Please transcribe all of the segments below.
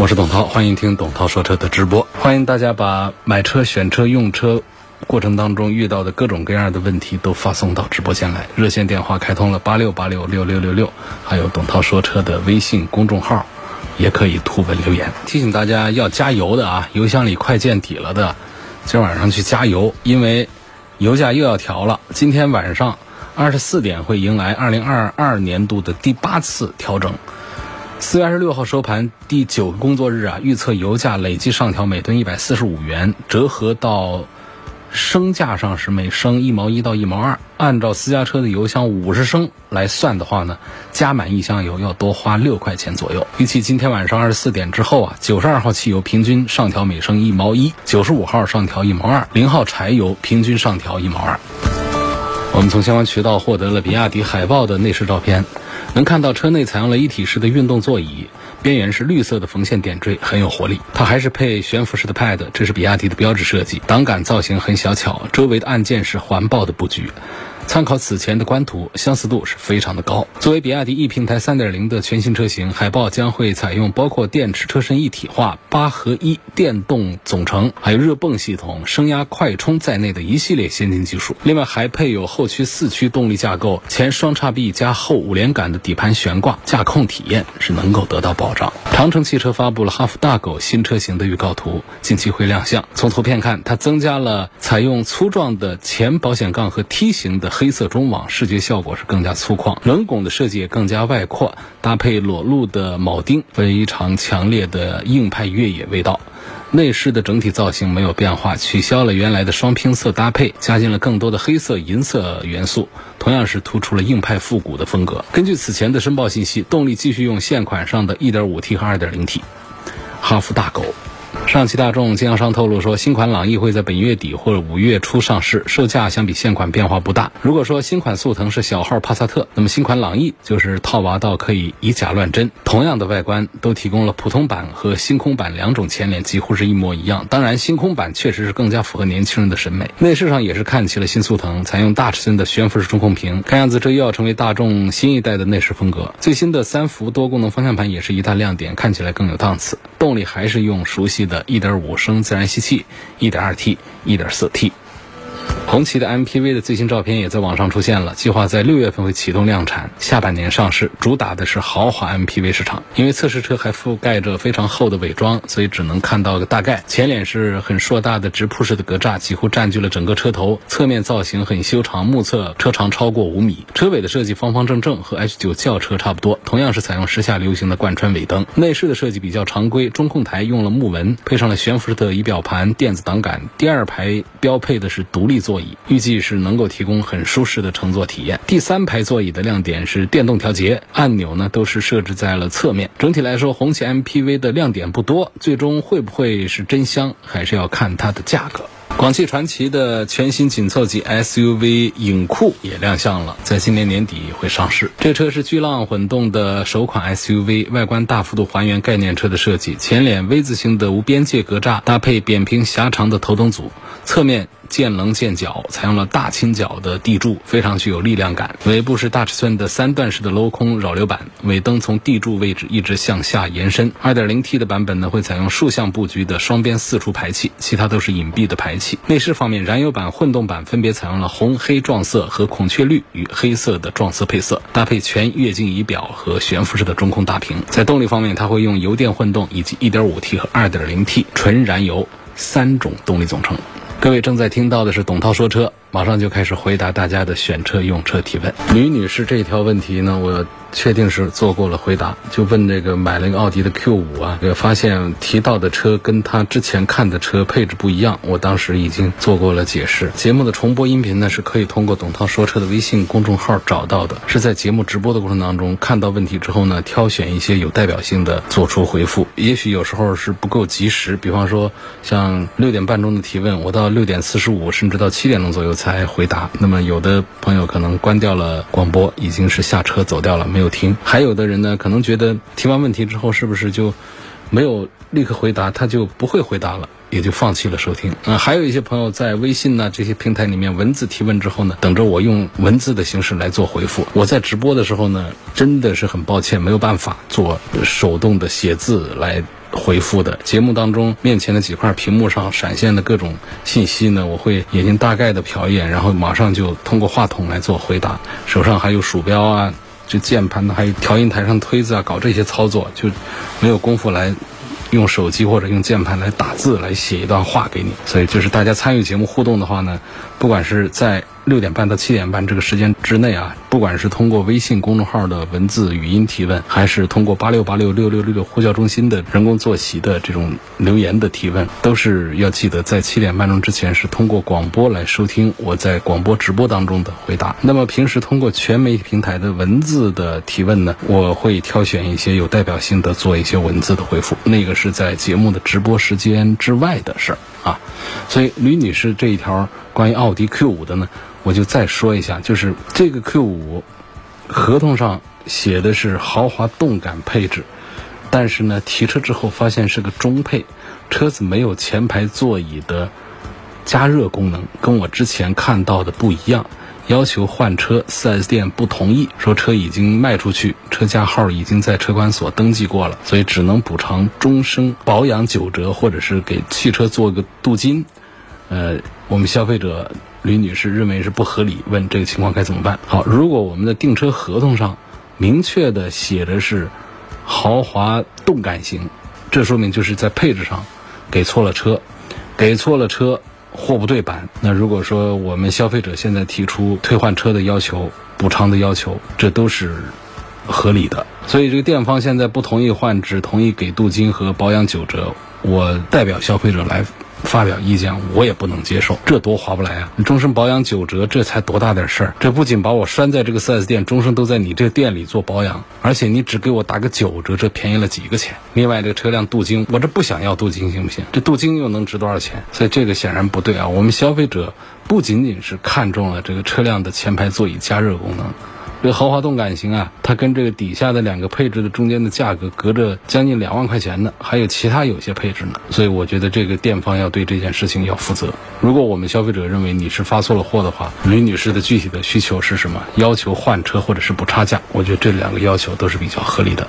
我是董涛，欢迎听董涛说车的直播。欢迎大家把买车、选车、用车过程当中遇到的各种各样的问题都发送到直播间来。热线电话开通了八六八六六六六六，还有董涛说车的微信公众号，也可以图文留言。提醒大家要加油的啊，油箱里快见底了的，今晚上去加油，因为油价又要调了。今天晚上二十四点会迎来二零二二年度的第八次调整。四月二十六号收盘，第九个工作日啊，预测油价累计上调每吨一百四十五元，折合到升价上是每升一毛一到一毛二。按照私家车的油箱五十升来算的话呢，加满一箱油要多花六块钱左右。预计今天晚上二十四点之后啊，九十二号汽油平均上调每升一毛一，九十五号上调一毛二，零号柴油平均上调一毛二。我们从相关渠道获得了比亚迪海豹的内饰照片。能看到车内采用了一体式的运动座椅，边缘是绿色的缝线点缀，很有活力。它还是配悬浮式的 Pad，这是比亚迪的标志设计。挡杆造型很小巧，周围的按键是环抱的布局。参考此前的官图，相似度是非常的高。作为比亚迪 E 平台3.0的全新车型，海豹将会采用包括电池车身一体化、八合一电动总成、还有热泵系统、升压快充在内的一系列先进技术。另外还配有后驱四驱动力架构、前双叉臂加后五连杆的底盘悬挂，驾控体验是能够得到保障。长城汽车发布了哈弗大狗新车型的预告图，近期会亮相。从图片看，它增加了采用粗壮的前保险杠和梯形的。黑色中网视觉效果是更加粗犷，轮拱的设计也更加外扩，搭配裸露的铆钉，非常强烈的硬派越野味道。内饰的整体造型没有变化，取消了原来的双拼色搭配，加进了更多的黑色、银色元素，同样是突出了硬派复古的风格。根据此前的申报信息，动力继续用现款上的 1.5T 和 2.0T，哈弗大狗。上汽大众经销商透露说，新款朗逸会在本月底或者五月初上市，售价相比现款变化不大。如果说新款速腾是小号帕萨特，那么新款朗逸就是套娃到可以以假乱真。同样的外观，都提供了普通版和星空版两种前脸，几乎是一模一样。当然，星空版确实是更加符合年轻人的审美。内饰上也是看齐了新速腾，采用大尺寸的悬浮式中控屏，看样子这又要成为大众新一代的内饰风格。最新的三幅多功能方向盘也是一大亮点，看起来更有档次。动力还是用熟悉的1.5升自然吸气，1.2T、1.4T。红旗的 MPV 的最新照片也在网上出现了，计划在六月份会启动量产，下半年上市，主打的是豪华 MPV 市场。因为测试车还覆盖着非常厚的伪装，所以只能看到个大概。前脸是很硕大的直瀑式的格栅，几乎占据了整个车头。侧面造型很修长，目测车长超过五米。车尾的设计方方正正，和 H9 轿车差不多，同样是采用时下流行的贯穿尾灯。内饰的设计比较常规，中控台用了木纹，配上了悬浮式的仪表盘、电子挡杆。第二排标配的是独立座椅。预计是能够提供很舒适的乘坐体验。第三排座椅的亮点是电动调节，按钮呢都是设置在了侧面。整体来说，红旗 MPV 的亮点不多，最终会不会是真香，还是要看它的价格。广汽传祺的全新紧凑级 SUV 影酷也亮相了，在今年年底会上市。这车是巨浪混动的首款 SUV，外观大幅度还原概念车的设计，前脸 V 字形的无边界格栅搭配扁平狭长的头灯组，侧面。见棱见角，采用了大倾角的地柱，非常具有力量感。尾部是大尺寸的三段式的镂空扰流板，尾灯从地柱位置一直向下延伸。2.0T 的版本呢，会采用竖向布局的双边四出排气，其他都是隐蔽的排气。内饰方面，燃油版、混动版分别采用了红黑撞色和孔雀绿与黑色的撞色配色，搭配全液晶仪表和悬浮式的中控大屏。在动力方面，它会用油电混动以及 1.5T 和 2.0T 纯燃油三种动力总成。各位正在听到的是董涛说车，马上就开始回答大家的选车用车提问。吕女士这条问题呢，我确定是做过了回答，就问这个买了一个奥迪的 Q 五啊，这个发现提到的车跟他之前看的车配置不一样，我当时已经做过了解释。节目的重播音频呢是可以通过董涛说车的微信公众号找到的，是在节目直播的过程当中看到问题之后呢，挑选一些有代表性的做出回复。也许有时候是不够及时，比方说像六点半钟的提问，我到六点四十五甚至到七点钟左右才回答。那么有的朋友可能关掉了广播，已经是下车走掉了，没有。听，还有的人呢，可能觉得提完问题之后，是不是就没有立刻回答，他就不会回答了，也就放弃了收听。啊，还有一些朋友在微信呢这些平台里面文字提问之后呢，等着我用文字的形式来做回复。我在直播的时候呢，真的是很抱歉，没有办法做手动的写字来回复的。节目当中面前的几块屏幕上闪现的各种信息呢，我会眼睛大概的瞟一眼，然后马上就通过话筒来做回答。手上还有鼠标啊。这键盘呢，还有调音台上推子啊，搞这些操作就没有功夫来用手机或者用键盘来打字来写一段话给你。所以就是大家参与节目互动的话呢，不管是在。六点半到七点半这个时间之内啊，不管是通过微信公众号的文字语音提问，还是通过八六八六六六六六呼叫中心的人工坐席的这种留言的提问，都是要记得在七点半钟之前是通过广播来收听我在广播直播当中的回答。那么平时通过全媒体平台的文字的提问呢，我会挑选一些有代表性的做一些文字的回复，那个是在节目的直播时间之外的事儿啊。所以吕女士这一条关于奥迪 Q 五的呢。我就再说一下，就是这个 Q 五合同上写的是豪华动感配置，但是呢，提车之后发现是个中配，车子没有前排座椅的加热功能，跟我之前看到的不一样，要求换车，4S 店不同意，说车已经卖出去，车架号已经在车管所登记过了，所以只能补偿终身保养九折，或者是给汽车做个镀金。呃，我们消费者。吕女士认为是不合理，问这个情况该怎么办？好，如果我们的订车合同上明确的写的是豪华动感型，这说明就是在配置上给错了车，给错了车，货不对版。那如果说我们消费者现在提出退换车的要求、补偿的要求，这都是合理的。所以这个店方现在不同意换，只同意给镀金和保养九折。我代表消费者来。发表意见，我也不能接受，这多划不来啊！你终身保养九折，这才多大点事儿？这不仅把我拴在这个 4S 店，终身都在你这店里做保养，而且你只给我打个九折，这便宜了几个钱？另外，这个车辆镀金，我这不想要镀金行不行？这镀金又能值多少钱？所以这个显然不对啊！我们消费者不仅仅是看中了这个车辆的前排座椅加热功能。这个豪华动感型啊，它跟这个底下的两个配置的中间的价格隔着将近两万块钱呢，还有其他有些配置呢，所以我觉得这个店方要对这件事情要负责。如果我们消费者认为你是发错了货的话，吕女士的具体的需求是什么？要求换车或者是补差价？我觉得这两个要求都是比较合理的。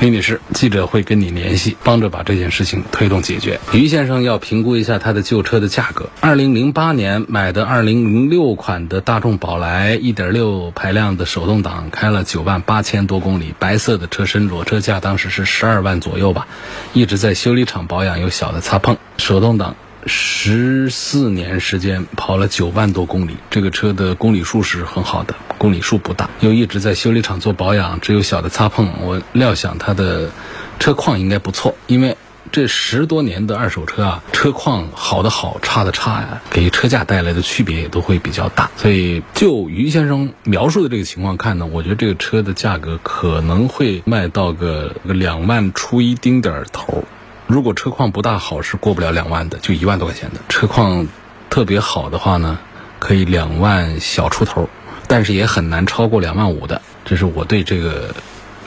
李女士，记者会跟你联系，帮着把这件事情推动解决。于先生要评估一下他的旧车的价格。二零零八年买的二零零六款的大众宝来，一点六排量的手动挡，开了九万八千多公里，白色的车身，裸车价当时是十二万左右吧，一直在修理厂保养，有小的擦碰，手动挡。十四年时间跑了九万多公里，这个车的公里数是很好的，公里数不大，又一直在修理厂做保养，只有小的擦碰。我料想它的车况应该不错，因为这十多年的二手车啊，车况好的好，差的差呀，给车价带来的区别也都会比较大。所以就于先生描述的这个情况看呢，我觉得这个车的价格可能会卖到个两万出一丁点儿头。如果车况不大好，是过不了两万的，就一万多块钱的。车况特别好的话呢，可以两万小出头，但是也很难超过两万五的。这是我对这个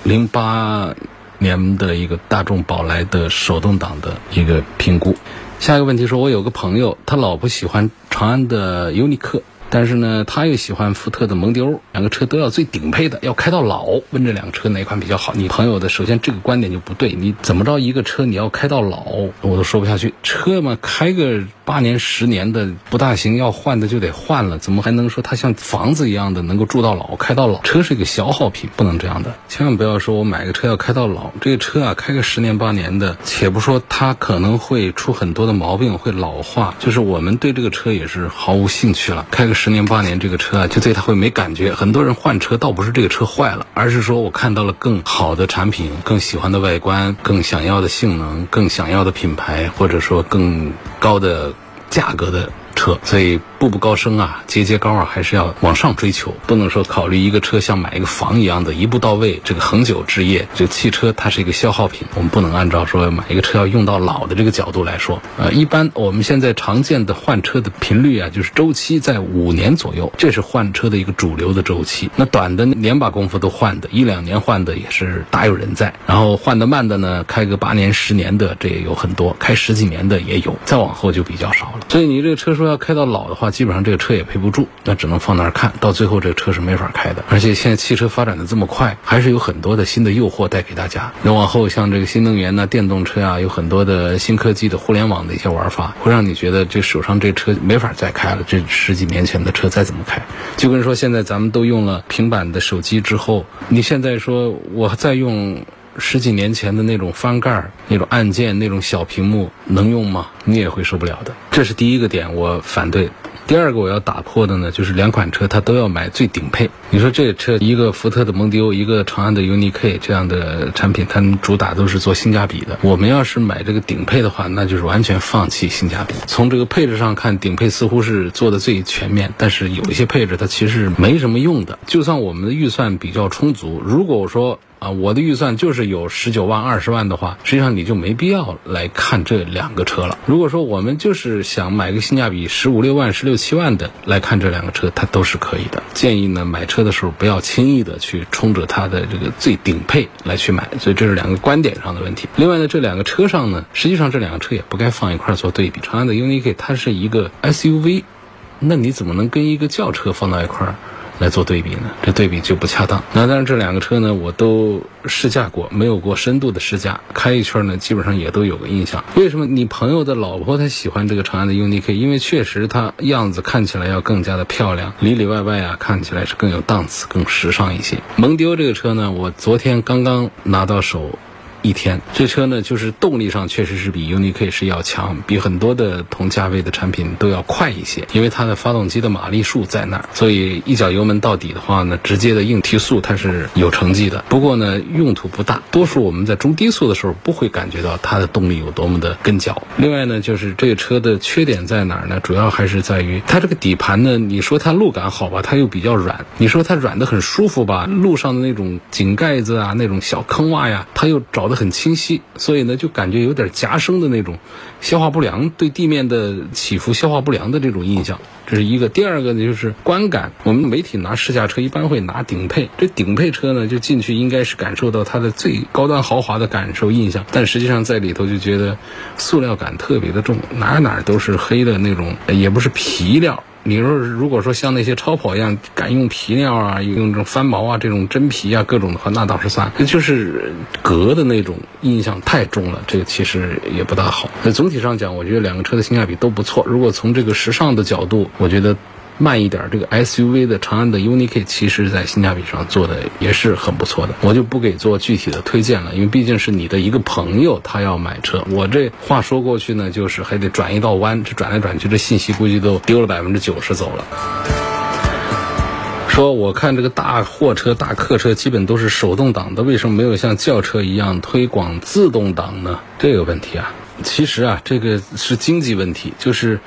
零八年的一个大众宝来的手动挡的一个评估。下一个问题说，我有个朋友，他老婆喜欢长安的尤尼克。但是呢，他又喜欢福特的蒙迪欧，两个车都要最顶配的，要开到老。问这两个车哪款比较好？你朋友的首先这个观点就不对。你怎么着一个车你要开到老，我都说不下去。车嘛，开个八年十年的不大行，要换的就得换了。怎么还能说它像房子一样的能够住到老、开到老？车是一个消耗品，不能这样的。千万不要说我买个车要开到老，这个车啊开个十年八年的，且不说它可能会出很多的毛病，会老化。就是我们对这个车也是毫无兴趣了，开个。十年八年，这个车啊，就对它会没感觉。很多人换车倒不是这个车坏了，而是说我看到了更好的产品、更喜欢的外观、更想要的性能、更想要的品牌，或者说更高的价格的。车，所以步步高升啊，节节高啊，还是要往上追求，不能说考虑一个车像买一个房一样的，一步到位，这个恒久置业。这个汽车它是一个消耗品，我们不能按照说买一个车要用到老的这个角度来说。呃，一般我们现在常见的换车的频率啊，就是周期在五年左右，这是换车的一个主流的周期。那短的年把功夫都换的，一两年换的也是大有人在。然后换的慢的呢，开个八年、十年的这也有很多，开十几年的也有，再往后就比较少了。所以你这个车说。要开到老的话，基本上这个车也赔不住，那只能放那儿看到最后，这个车是没法开的。而且现在汽车发展的这么快，还是有很多的新的诱惑带给大家。那往后像这个新能源呢、电动车啊，有很多的新科技的互联网的一些玩法，会让你觉得这手上这车没法再开了。这十几年前的车再怎么开，就跟说现在咱们都用了平板的手机之后，你现在说我再用。十几年前的那种翻盖、那种按键、那种小屏幕能用吗？你也会受不了的。这是第一个点，我反对。第二个我要打破的呢，就是两款车它都要买最顶配。你说这车一个福特的蒙迪欧，一个长安的 UNI K 这样的产品，它们主打都是做性价比的。我们要是买这个顶配的话，那就是完全放弃性价比。从这个配置上看，顶配似乎是做的最全面，但是有一些配置它其实没什么用的。就算我们的预算比较充足，如果说啊，我的预算就是有十九万、二十万的话，实际上你就没必要来看这两个车了。如果说我们就是想买个性价比十五六万、十六七万的来看这两个车，它都是可以的。建议呢，买车的时候不要轻易的去冲着它的这个最顶配来去买。所以这是两个观点上的问题。另外呢，这两个车上呢，实际上这两个车也不该放一块做对比。长安的 UNI-K 它是一个 SUV，那你怎么能跟一个轿车放到一块儿？来做对比呢，这对比就不恰当。那当然，这两个车呢，我都试驾过，没有过深度的试驾，开一圈呢，基本上也都有个印象。为什么你朋友的老婆她喜欢这个长安的 UNI-K？因为确实它样子看起来要更加的漂亮，里里外外啊看起来是更有档次、更时尚一些。蒙迪欧这个车呢，我昨天刚刚拿到手。一天，这车呢，就是动力上确实是比 UNI-K 是要强，比很多的同价位的产品都要快一些，因为它的发动机的马力数在那儿，所以一脚油门到底的话呢，直接的硬提速它是有成绩的。不过呢，用途不大，多数我们在中低速的时候不会感觉到它的动力有多么的跟脚。另外呢，就是这个车的缺点在哪儿呢？主要还是在于它这个底盘呢，你说它路感好吧，它又比较软；你说它软的很舒服吧，路上的那种井盖子啊，那种小坑洼呀，它又找。很清晰，所以呢，就感觉有点夹生的那种消化不良，对地面的起伏消化不良的这种印象，这是一个。第二个呢，就是观感。我们媒体拿试驾车一般会拿顶配，这顶配车呢，就进去应该是感受到它的最高端豪华的感受印象，但实际上在里头就觉得塑料感特别的重，哪哪都是黑的那种，也不是皮料。你说，如果说像那些超跑一样敢用皮料啊，用这种翻毛啊，这种真皮啊，各种的话，那倒是算。就是革的那种印象太重了，这个其实也不大好。那总体上讲，我觉得两个车的性价比都不错。如果从这个时尚的角度，我觉得。慢一点，这个 SUV 的长安的 UNI-K，其实在性价比上做的也是很不错的。我就不给做具体的推荐了，因为毕竟是你的一个朋友，他要买车。我这话说过去呢，就是还得转一道弯，这转来转去，这信息估计都丢了百分之九十走了。说我看这个大货车、大客车基本都是手动挡的，为什么没有像轿车一样推广自动挡呢？这个问题啊，其实啊，这个是经济问题，就是。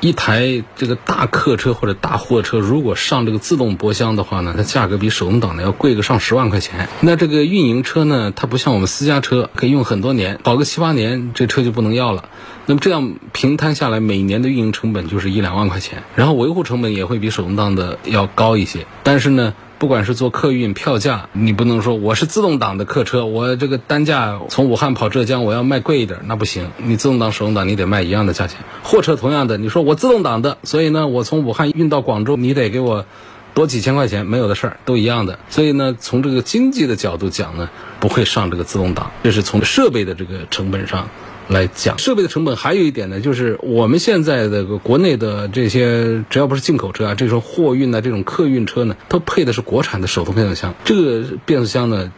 一台这个大客车或者大货车，如果上这个自动波箱的话呢，它价格比手动挡的要贵个上十万块钱。那这个运营车呢，它不像我们私家车可以用很多年，跑个七八年这车就不能要了。那么这样平摊下来，每年的运营成本就是一两万块钱，然后维护成本也会比手动挡的要高一些。但是呢。不管是做客运票价，你不能说我是自动挡的客车，我这个单价从武汉跑浙江，我要卖贵一点，那不行。你自动挡、手动挡，你得卖一样的价钱。货车同样的，你说我自动挡的，所以呢，我从武汉运到广州，你得给我多几千块钱，没有的事儿，都一样的。所以呢，从这个经济的角度讲呢，不会上这个自动挡，这是从设备的这个成本上。来讲设备的成本，还有一点呢，就是我们现在的国内的这些，只要不是进口车啊，这种货运的这种客运车呢，都配的是国产的手动变速箱。这个变速箱呢。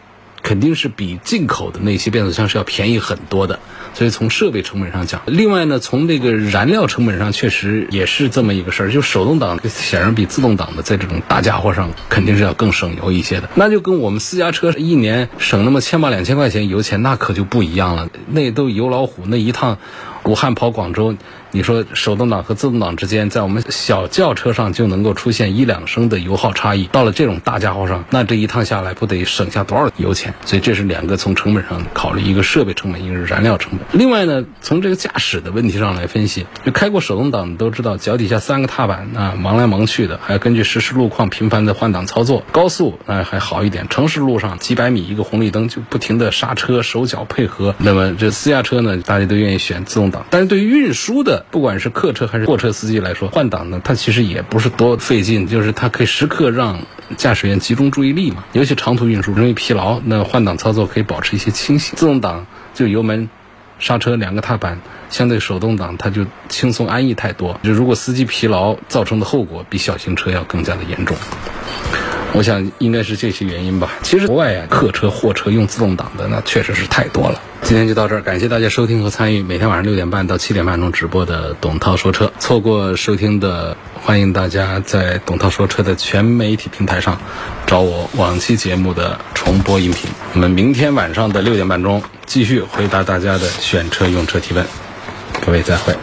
肯定是比进口的那些变速箱是要便宜很多的。所以从设备成本上讲，另外呢，从这个燃料成本上确实也是这么一个事儿。就手动挡显然比自动挡的在这种大家伙上肯定是要更省油一些的。那就跟我们私家车一年省那么千把两千块钱油钱，那可就不一样了。那都油老虎，那一趟武汉跑广州。你说手动挡和自动挡之间，在我们小轿车上就能够出现一两升的油耗差异，到了这种大家伙上，那这一趟下来不得省下多少油钱？所以这是两个从成本上考虑，一个设备成本，一个是燃料成本。另外呢，从这个驾驶的问题上来分析，就开过手动挡的都知道，脚底下三个踏板啊，忙来忙去的，还要根据实时路况频繁的换挡操作。高速啊还好一点，城市路上几百米一个红绿灯就不停的刹车，手脚配合。那么这私家车呢，大家都愿意选自动挡，但是对于运输的不管是客车还是货车司机来说，换挡呢，它其实也不是多费劲，就是它可以时刻让驾驶员集中注意力嘛。尤其长途运输容易疲劳，那换挡操作可以保持一些清醒。自动挡就油门、刹车两个踏板，相对手动挡它就轻松安逸太多。就如果司机疲劳造成的后果，比小型车要更加的严重。我想应该是这些原因吧。其实国外啊，客车、货车用自动挡的那确实是太多了。今天就到这儿，感谢大家收听和参与每天晚上六点半到七点半钟直播的董涛说车。错过收听的，欢迎大家在董涛说车的全媒体平台上找我往期节目的重播音频。我们明天晚上的六点半钟继续回答大家的选车用车提问。各位再会。